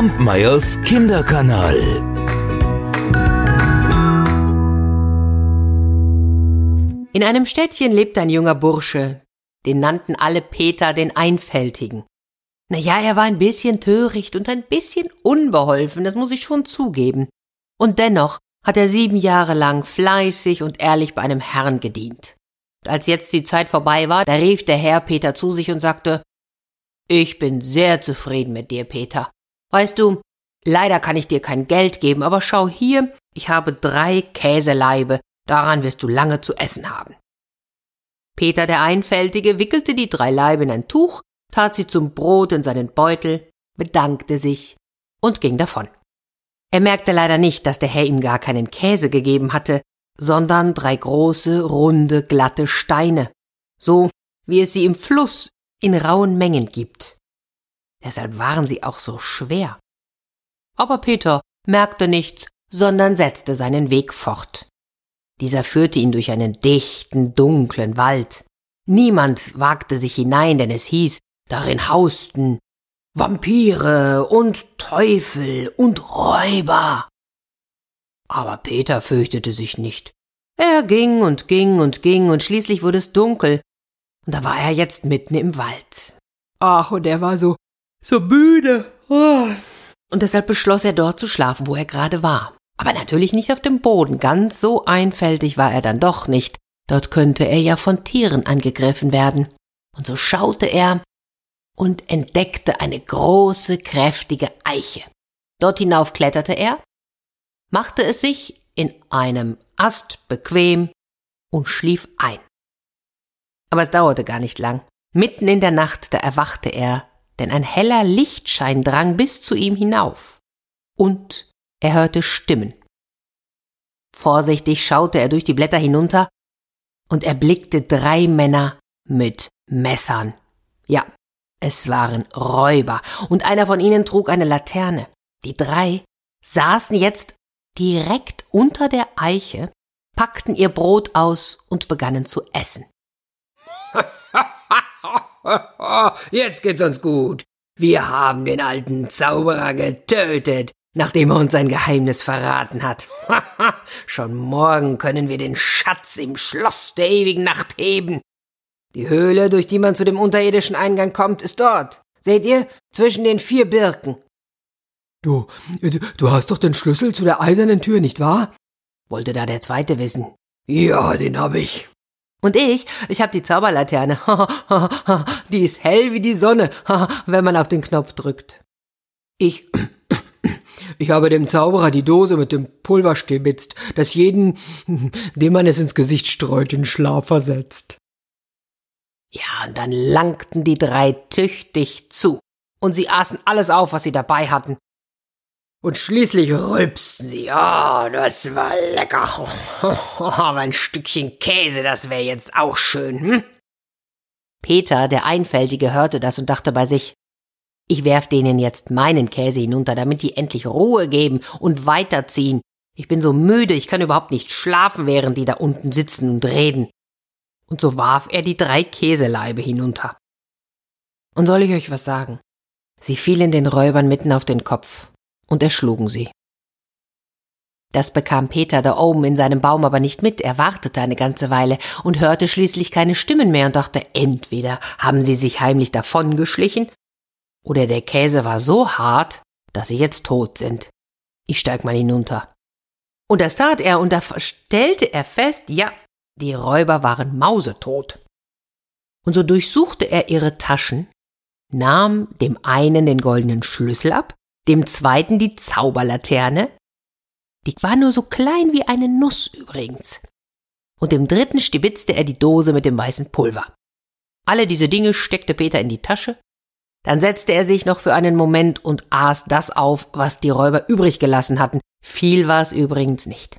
Kampmeyers Kinderkanal. In einem Städtchen lebt ein junger Bursche, den nannten alle Peter den Einfältigen. Na ja, er war ein bisschen töricht und ein bisschen unbeholfen, das muss ich schon zugeben. Und dennoch hat er sieben Jahre lang fleißig und ehrlich bei einem Herrn gedient. Und als jetzt die Zeit vorbei war, da rief der Herr Peter zu sich und sagte, ich bin sehr zufrieden mit dir, Peter. Weißt du, leider kann ich dir kein Geld geben, aber schau hier, ich habe drei Käseleibe, daran wirst du lange zu essen haben. Peter der Einfältige wickelte die drei Laibe in ein Tuch, tat sie zum Brot in seinen Beutel, bedankte sich und ging davon. Er merkte leider nicht, dass der Herr ihm gar keinen Käse gegeben hatte, sondern drei große, runde, glatte Steine, so wie es sie im Fluss in rauen Mengen gibt. Deshalb waren sie auch so schwer. Aber Peter merkte nichts, sondern setzte seinen Weg fort. Dieser führte ihn durch einen dichten, dunklen Wald. Niemand wagte sich hinein, denn es hieß, darin hausten Vampire und Teufel und Räuber. Aber Peter fürchtete sich nicht. Er ging und ging und ging, und schließlich wurde es dunkel, und da war er jetzt mitten im Wald. Ach, und er war so, so müde. Oh. Und deshalb beschloss er dort zu schlafen, wo er gerade war. Aber natürlich nicht auf dem Boden, ganz so einfältig war er dann doch nicht. Dort könnte er ja von Tieren angegriffen werden. Und so schaute er und entdeckte eine große, kräftige Eiche. Dort hinauf kletterte er, machte es sich in einem Ast bequem und schlief ein. Aber es dauerte gar nicht lang. Mitten in der Nacht, da erwachte er, denn ein heller Lichtschein drang bis zu ihm hinauf. Und er hörte Stimmen. Vorsichtig schaute er durch die Blätter hinunter und erblickte drei Männer mit Messern. Ja, es waren Räuber, und einer von ihnen trug eine Laterne. Die drei saßen jetzt direkt unter der Eiche, packten ihr Brot aus und begannen zu essen. Jetzt geht's uns gut. Wir haben den alten Zauberer getötet nachdem er uns sein Geheimnis verraten hat. Schon morgen können wir den Schatz im Schloss der ewigen Nacht heben. Die Höhle, durch die man zu dem unterirdischen Eingang kommt, ist dort. Seht ihr? Zwischen den vier Birken. Du, du hast doch den Schlüssel zu der eisernen Tür, nicht wahr? Wollte da der Zweite wissen. Ja, den hab ich. Und ich, ich hab die Zauberlaterne. die ist hell wie die Sonne, wenn man auf den Knopf drückt. Ich, ich habe dem Zauberer die Dose mit dem Pulver stibitzt, das jeden, dem man es ins Gesicht streut, in Schlaf versetzt. Ja, und dann langten die drei tüchtig zu, und sie aßen alles auf, was sie dabei hatten. Und schließlich rülpsten sie. Oh, das war lecker. Aber ein Stückchen Käse, das wäre jetzt auch schön, hm? Peter, der Einfältige, hörte das und dachte bei sich, ich werf denen jetzt meinen Käse hinunter, damit die endlich Ruhe geben und weiterziehen. Ich bin so müde, ich kann überhaupt nicht schlafen, während die da unten sitzen und reden. Und so warf er die drei Käseleibe hinunter. Und soll ich euch was sagen? Sie fielen den Räubern mitten auf den Kopf und erschlugen sie. Das bekam Peter da oben in seinem Baum aber nicht mit. Er wartete eine ganze Weile und hörte schließlich keine Stimmen mehr und dachte, entweder haben sie sich heimlich davongeschlichen oder der Käse war so hart, dass sie jetzt tot sind. Ich steig mal hinunter. Und das tat er, und da stellte er fest, ja, die Räuber waren mausetot. Und so durchsuchte er ihre Taschen, nahm dem einen den goldenen Schlüssel ab, dem zweiten die Zauberlaterne, die war nur so klein wie eine Nuss übrigens, und dem dritten stibitzte er die Dose mit dem weißen Pulver. Alle diese Dinge steckte Peter in die Tasche dann setzte er sich noch für einen Moment und aß das auf, was die Räuber übrig gelassen hatten. Viel war es übrigens nicht.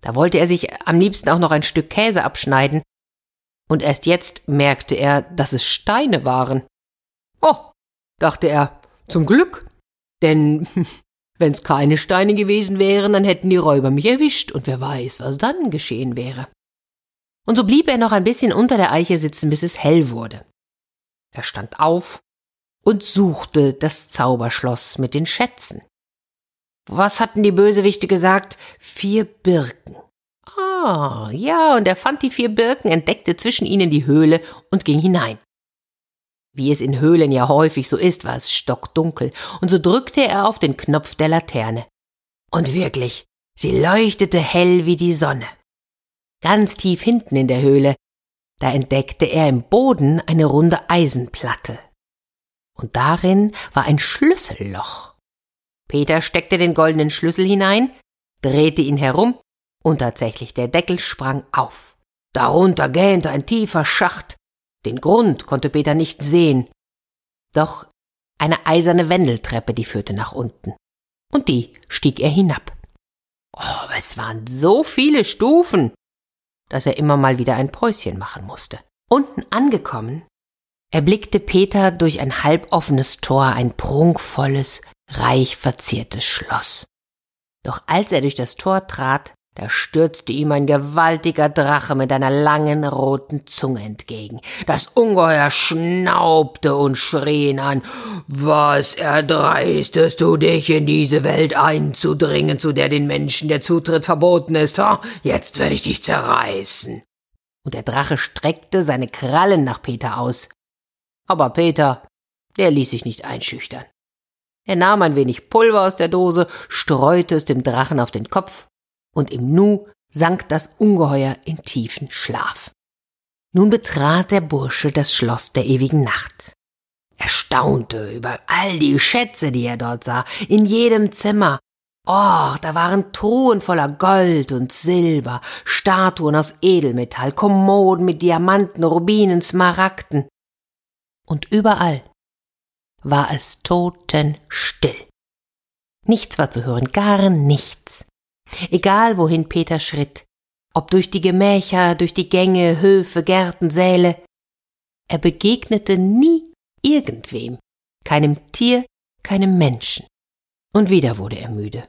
Da wollte er sich am liebsten auch noch ein Stück Käse abschneiden, und erst jetzt merkte er, dass es Steine waren. Oh, dachte er, zum Glück, denn wenn's keine Steine gewesen wären, dann hätten die Räuber mich erwischt, und wer weiß, was dann geschehen wäre. Und so blieb er noch ein bisschen unter der Eiche sitzen, bis es hell wurde. Er stand auf, und suchte das Zauberschloss mit den Schätzen. Was hatten die Bösewichte gesagt? Vier Birken. Ah, ja, und er fand die vier Birken, entdeckte zwischen ihnen die Höhle und ging hinein. Wie es in Höhlen ja häufig so ist, war es stockdunkel, und so drückte er auf den Knopf der Laterne. Und wirklich, sie leuchtete hell wie die Sonne. Ganz tief hinten in der Höhle, da entdeckte er im Boden eine runde Eisenplatte. Und darin war ein Schlüsselloch. Peter steckte den goldenen Schlüssel hinein, drehte ihn herum, und tatsächlich der Deckel sprang auf. Darunter gähnte ein tiefer Schacht, den Grund konnte Peter nicht sehen. Doch eine eiserne Wendeltreppe, die führte nach unten. Und die stieg er hinab. Oh, es waren so viele Stufen, dass er immer mal wieder ein Päuschen machen musste. Unten angekommen, erblickte Peter durch ein halboffenes Tor ein prunkvolles, reich verziertes Schloss. Doch als er durch das Tor trat, da stürzte ihm ein gewaltiger Drache mit einer langen roten Zunge entgegen. Das Ungeheuer schnaubte und schrie ihn an. Was erdreistest du dich in diese Welt einzudringen, zu der den Menschen der Zutritt verboten ist? Ha? Jetzt werde ich dich zerreißen. Und der Drache streckte seine Krallen nach Peter aus. Aber Peter, der ließ sich nicht einschüchtern. Er nahm ein wenig Pulver aus der Dose, streute es dem Drachen auf den Kopf und im Nu sank das Ungeheuer in tiefen Schlaf. Nun betrat der Bursche das Schloss der ewigen Nacht. Er staunte über all die Schätze, die er dort sah, in jedem Zimmer. Oh, da waren Truhen voller Gold und Silber, Statuen aus Edelmetall, Kommoden mit Diamanten, Rubinen, Smaragden. Und überall war es totenstill. Nichts war zu hören, gar nichts. Egal wohin Peter schritt, ob durch die Gemächer, durch die Gänge, Höfe, Gärten, Säle, er begegnete nie irgendwem, keinem Tier, keinem Menschen. Und wieder wurde er müde.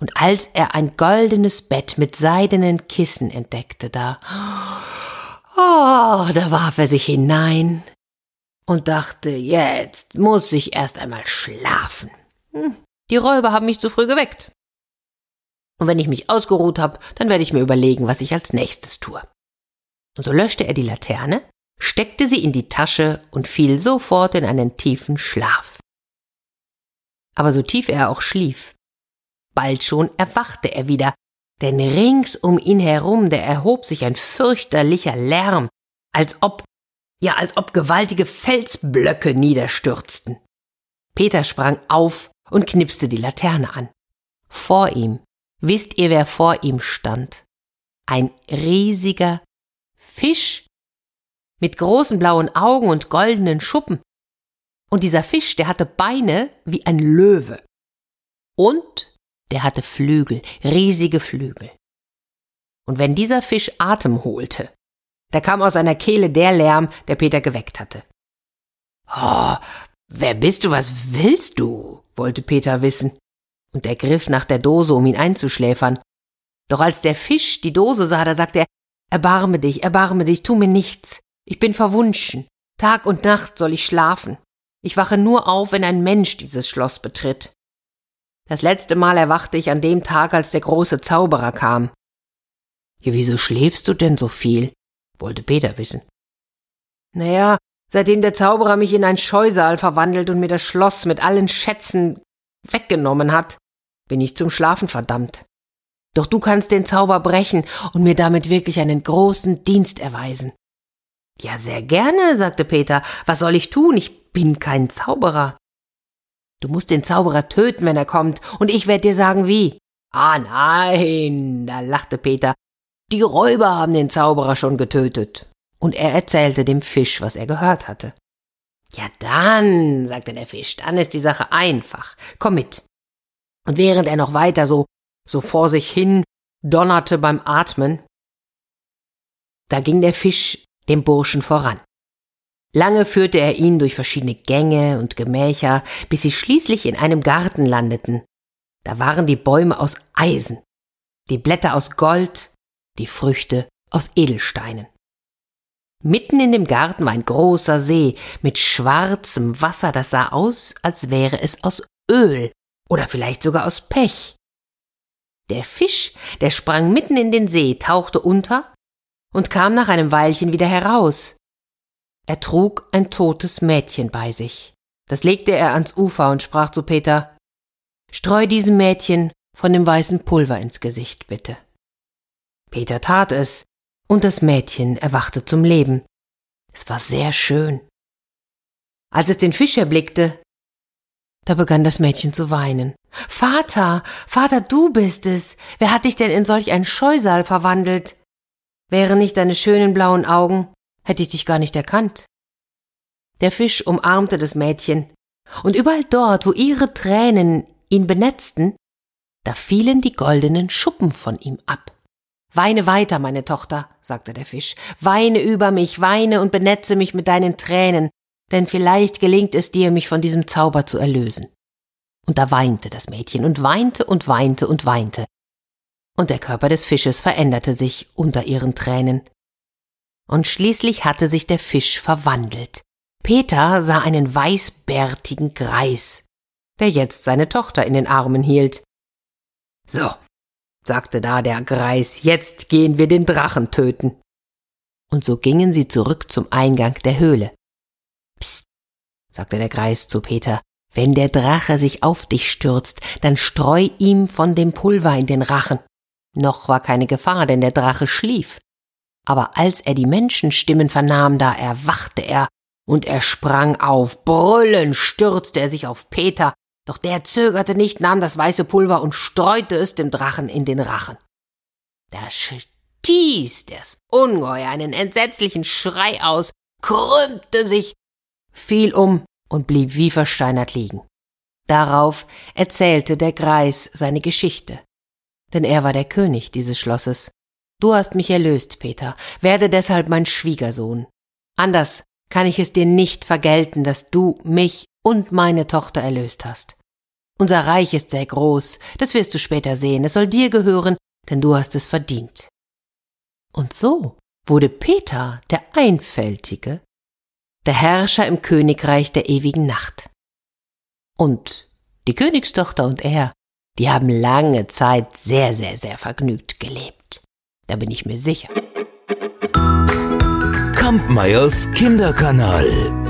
Und als er ein goldenes Bett mit seidenen Kissen entdeckte, da, oh, da warf er sich hinein und dachte, jetzt muss ich erst einmal schlafen. Hm, die Räuber haben mich zu früh geweckt. Und wenn ich mich ausgeruht habe, dann werde ich mir überlegen, was ich als nächstes tue. Und so löschte er die Laterne, steckte sie in die Tasche und fiel sofort in einen tiefen Schlaf. Aber so tief er auch schlief, bald schon erwachte er wieder, denn rings um ihn herum, da erhob sich ein fürchterlicher Lärm, als ob, ja, als ob gewaltige Felsblöcke niederstürzten. Peter sprang auf und knipste die Laterne an. Vor ihm Wisst ihr, wer vor ihm stand? Ein riesiger Fisch mit großen blauen Augen und goldenen Schuppen. Und dieser Fisch, der hatte Beine wie ein Löwe. Und der hatte Flügel, riesige Flügel. Und wenn dieser Fisch Atem holte, da kam aus seiner Kehle der Lärm, der Peter geweckt hatte. Oh, wer bist du, was willst du? wollte Peter wissen und er griff nach der Dose, um ihn einzuschläfern. Doch als der Fisch die Dose sah, da sagte er, Erbarme dich, erbarme dich, tu mir nichts. Ich bin verwunschen. Tag und Nacht soll ich schlafen. Ich wache nur auf, wenn ein Mensch dieses Schloss betritt. Das letzte Mal erwachte ich an dem Tag, als der große Zauberer kam. Ja, wieso schläfst du denn so viel? wollte Peter wissen. Naja, seitdem der Zauberer mich in ein Scheusal verwandelt und mir das Schloss mit allen Schätzen weggenommen hat, bin ich zum Schlafen verdammt. Doch du kannst den Zauber brechen und mir damit wirklich einen großen Dienst erweisen. Ja, sehr gerne, sagte Peter. Was soll ich tun? Ich bin kein Zauberer. Du musst den Zauberer töten, wenn er kommt, und ich werde dir sagen, wie. Ah nein, da lachte Peter. Die Räuber haben den Zauberer schon getötet. Und er erzählte dem Fisch, was er gehört hatte. Ja dann, sagte der Fisch, dann ist die Sache einfach. Komm mit. Und während er noch weiter so, so vor sich hin donnerte beim Atmen, da ging der Fisch dem Burschen voran. Lange führte er ihn durch verschiedene Gänge und Gemächer, bis sie schließlich in einem Garten landeten. Da waren die Bäume aus Eisen, die Blätter aus Gold, die Früchte aus Edelsteinen. Mitten in dem Garten war ein großer See mit schwarzem Wasser, das sah aus, als wäre es aus Öl oder vielleicht sogar aus Pech. Der Fisch, der sprang mitten in den See, tauchte unter und kam nach einem Weilchen wieder heraus. Er trug ein totes Mädchen bei sich. Das legte er ans Ufer und sprach zu Peter Streu diesem Mädchen von dem weißen Pulver ins Gesicht, bitte. Peter tat es, und das Mädchen erwachte zum Leben. Es war sehr schön. Als es den Fisch erblickte, da begann das Mädchen zu weinen. Vater, Vater, du bist es. Wer hat dich denn in solch ein Scheusal verwandelt? Wären nicht deine schönen blauen Augen, hätte ich dich gar nicht erkannt. Der Fisch umarmte das Mädchen, und überall dort, wo ihre Tränen ihn benetzten, da fielen die goldenen Schuppen von ihm ab. Weine weiter, meine Tochter, sagte der Fisch, weine über mich, weine und benetze mich mit deinen Tränen, denn vielleicht gelingt es dir, mich von diesem Zauber zu erlösen. Und da weinte das Mädchen und weinte und weinte und weinte. Und der Körper des Fisches veränderte sich unter ihren Tränen. Und schließlich hatte sich der Fisch verwandelt. Peter sah einen weißbärtigen Greis, der jetzt seine Tochter in den Armen hielt. So, sagte da der Greis, jetzt gehen wir den Drachen töten. Und so gingen sie zurück zum Eingang der Höhle. Psst, sagte der Greis zu Peter, wenn der Drache sich auf dich stürzt, dann streu ihm von dem Pulver in den Rachen. Noch war keine Gefahr, denn der Drache schlief. Aber als er die Menschenstimmen vernahm, da erwachte er, und er sprang auf, brüllend stürzte er sich auf Peter, doch der zögerte nicht, nahm das weiße Pulver und streute es dem Drachen in den Rachen. Da stieß das Ungeheuer einen entsetzlichen Schrei aus, krümmte sich, fiel um und blieb wie versteinert liegen. Darauf erzählte der Greis seine Geschichte. Denn er war der König dieses Schlosses. Du hast mich erlöst, Peter, werde deshalb mein Schwiegersohn. Anders kann ich es dir nicht vergelten, dass du mich und meine Tochter erlöst hast. Unser Reich ist sehr groß, das wirst du später sehen, es soll dir gehören, denn du hast es verdient. Und so wurde Peter, der Einfältige, der Herrscher im Königreich der ewigen Nacht. Und die Königstochter und er, die haben lange Zeit sehr, sehr, sehr vergnügt gelebt. Da bin ich mir sicher. Kampmeyers Kinderkanal.